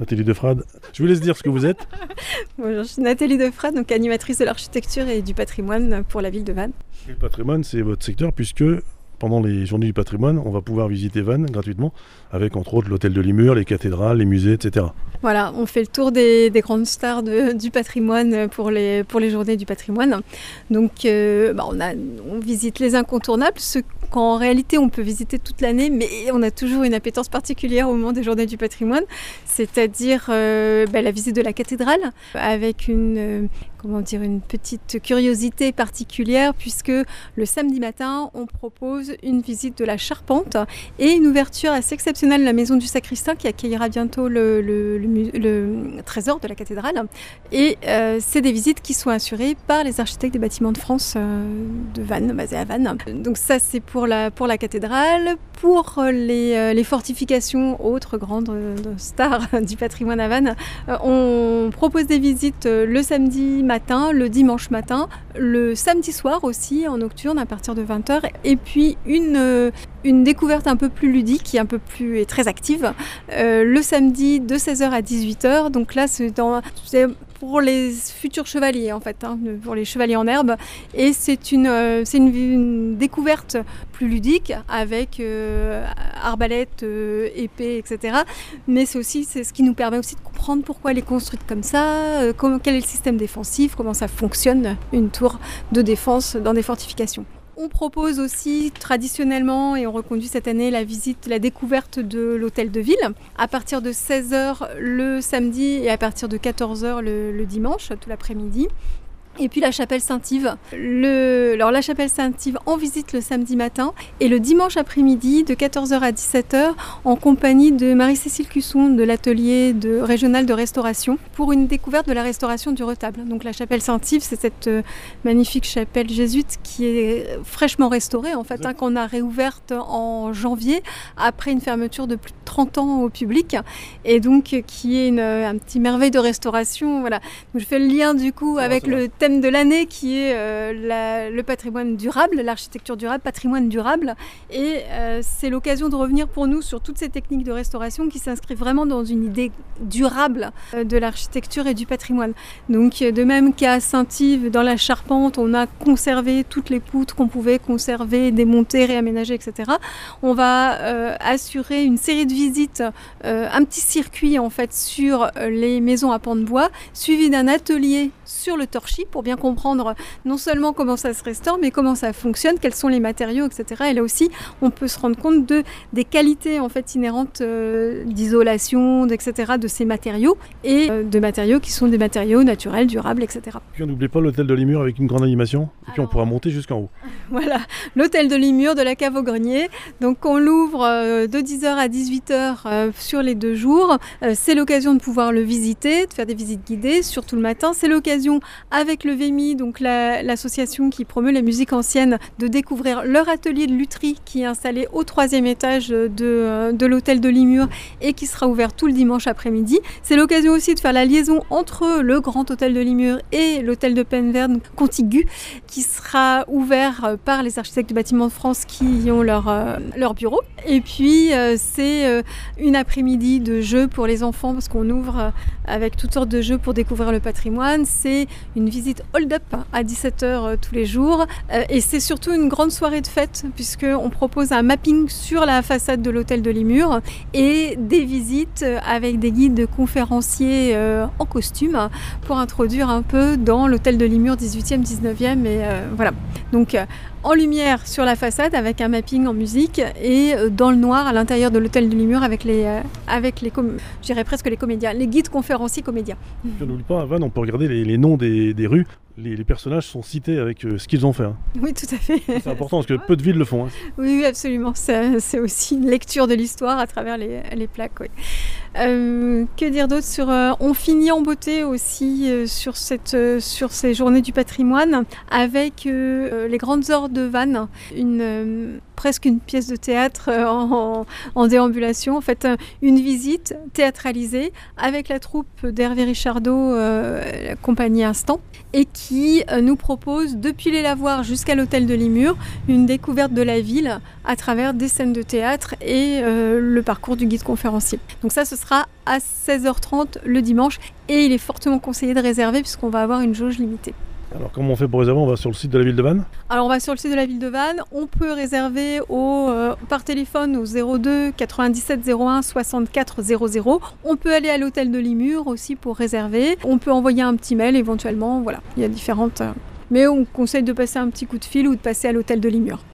Nathalie Defrade, je vous laisse dire ce que vous êtes. Bonjour, je suis Nathalie Defrade, donc animatrice de l'architecture et du patrimoine pour la ville de Vannes. le patrimoine, c'est votre secteur puisque pendant les journées du patrimoine, on va pouvoir visiter Vannes gratuitement, avec entre autres l'hôtel de Limur, les cathédrales, les musées, etc. Voilà, on fait le tour des, grandes stars du patrimoine pour les, pour les journées du patrimoine. Donc euh, bah, on, a, on visite les incontournables, ceux qu'en réalité on peut visiter toute l'année, mais on a toujours une appétence particulière au moment des journées du patrimoine, c'est-à-dire euh, bah, la visite de la cathédrale, avec une, euh, comment dire, une petite curiosité particulière, puisque le samedi matin, on propose une visite de la charpente et une ouverture assez exceptionnelle de la maison du sacristain qui accueillera bientôt le, trésor de la cathédrale. Et euh, c'est des visites qui sont assurées par les architectes des bâtiments de France de Vannes, basés à Vannes. Donc ça, c'est pour la, pour la cathédrale. Pour les, euh, les fortifications, autres grandes euh, stars du patrimoine à Vannes, euh, on propose des visites le samedi matin, le dimanche matin, le samedi soir aussi en nocturne à partir de 20h, et puis une, une découverte un peu plus ludique, est un peu plus et très active, le samedi de 16h à 18h. Donc là, c'est pour les futurs chevaliers en fait, hein, pour les chevaliers en herbe. Et c'est une, euh, une, découverte plus ludique avec euh, arbalète, euh, épée, etc. Mais c'est aussi c'est ce qui nous permet aussi de comprendre pourquoi elle est construite comme ça, quel est le système défensif, comment ça fonctionne une tour de défense dans des fortifications. On propose aussi traditionnellement, et on reconduit cette année, la visite, la découverte de l'hôtel de ville à partir de 16h le samedi et à partir de 14h le, le dimanche, tout l'après-midi. Et puis la chapelle Saint-Yves. Le... Alors la chapelle Saint-Yves en visite le samedi matin et le dimanche après-midi de 14h à 17h en compagnie de Marie-Cécile Cusson de l'atelier de... régional de restauration pour une découverte de la restauration du retable. Donc la chapelle Saint-Yves, c'est cette euh, magnifique chapelle jésuite qui est fraîchement restaurée en fait, hein, qu'on a réouverte en janvier après une fermeture de plus de 30 ans au public et donc qui est une, un petit merveille de restauration. Voilà. Donc, je fais le lien du coup avec le thème de l'année qui est euh, le patrimoine durable, l'architecture durable, patrimoine durable. Et euh, c'est l'occasion de revenir pour nous sur toutes ces techniques de restauration qui s'inscrivent vraiment dans une idée durable euh, de l'architecture et du patrimoine. Donc de même qu'à Saint-Yves, dans la Charpente, on a conservé toutes les poutres qu'on pouvait conserver, démonter, réaménager, etc. On va assurer une série de visites, un petit circuit en fait sur les maisons à pans de bois, suivi d'un atelier sur le torchis bien comprendre non seulement comment ça se restaure, mais comment ça fonctionne, quels sont les matériaux, etc. Et là aussi, on peut se rendre compte de, des qualités en fait inhérentes euh, d'isolation, etc. de ces matériaux et euh, de matériaux qui sont des matériaux naturels, durables, etc. Puis on n'oublie pas l'hôtel de Limur avec une grande animation, et puis on pourra monter jusqu'en haut. Voilà, l'hôtel de Limur de la cave au grenier. Donc on l'ouvre euh, de 10h à 18h sur les deux jours. c'est l'occasion de pouvoir le visiter, de faire des visites guidées, surtout le matin. C'est l'occasion avec le VMI, donc l'association qui promeut la musique ancienne, de découvrir leur atelier de lutherie qui est installé au troisième étage de, de l'hôtel de Limur et qui sera ouvert tout le dimanche après-midi. C'est l'occasion aussi de faire la liaison entre le grand hôtel de Limur et l'hôtel de Penverne contigu qui sera ouvert par les architectes du bâtiment de France qui y ont leur, euh, leur bureau. Et puis euh, c'est euh, une après-midi de jeux pour les enfants parce qu'on ouvre avec toutes sortes de jeux pour découvrir le patrimoine. C'est une visite hold-up à 17h euh, tous les jours. Euh, et c'est surtout une grande soirée de fête, puisqu'on propose un mapping sur la façade de l'hôtel de Limur et des visites avec des guides conférenciers euh, en costume pour introduire un peu dans l'hôtel de Limur 18e, 19e. Et voilà. Donc en lumière sur la façade avec un mapping en musique et dans le noir à l'intérieur de l'hôtel de Limur avec les, avec les presque les comédiens, les guides conférenciers comédiens. on n'oublie pas, à Vannes, on peut regarder les, noms des, des rues les, personnages sont cités avec euh, ce qu'ils ont fait. Hein. Oui, tout à fait. C'est important parce que peu de villes le font. Hein. Oui, absolument. C'est aussi une lecture de l'histoire à travers les, plaques. Euh, que dire d'autre sur euh, On finit en beauté aussi sur, cette, sur ces journées du patrimoine avec les grandes heures de Vannes, une, presque une pièce de théâtre en, en, déambulation, en fait une visite théâtralisée avec la troupe d'Hervé Richardot, la compagnie Instant, et qui euh, nous propose, depuis les lavoirs jusqu'à l'hôtel de Limur, une découverte de la ville à travers des scènes de théâtre et euh, le parcours du guide conférencier. Donc ça, ce sera à 16h30 le dimanche et il est fortement conseillé de réserver puisqu'on va avoir une jauge limitée. Alors comment on fait pour réserver? On va sur le site de la ville de Vannes? Alors on va sur le site de la ville de Vannes, on peut réserver au, euh, par téléphone au 02 97 01 64 00. On peut aller à l'hôtel de Limur aussi pour réserver. On peut envoyer un petit mail éventuellement, voilà, il y a différentes... euh, mais on conseille de passer un petit coup de fil ou de passer à l'hôtel de Limur.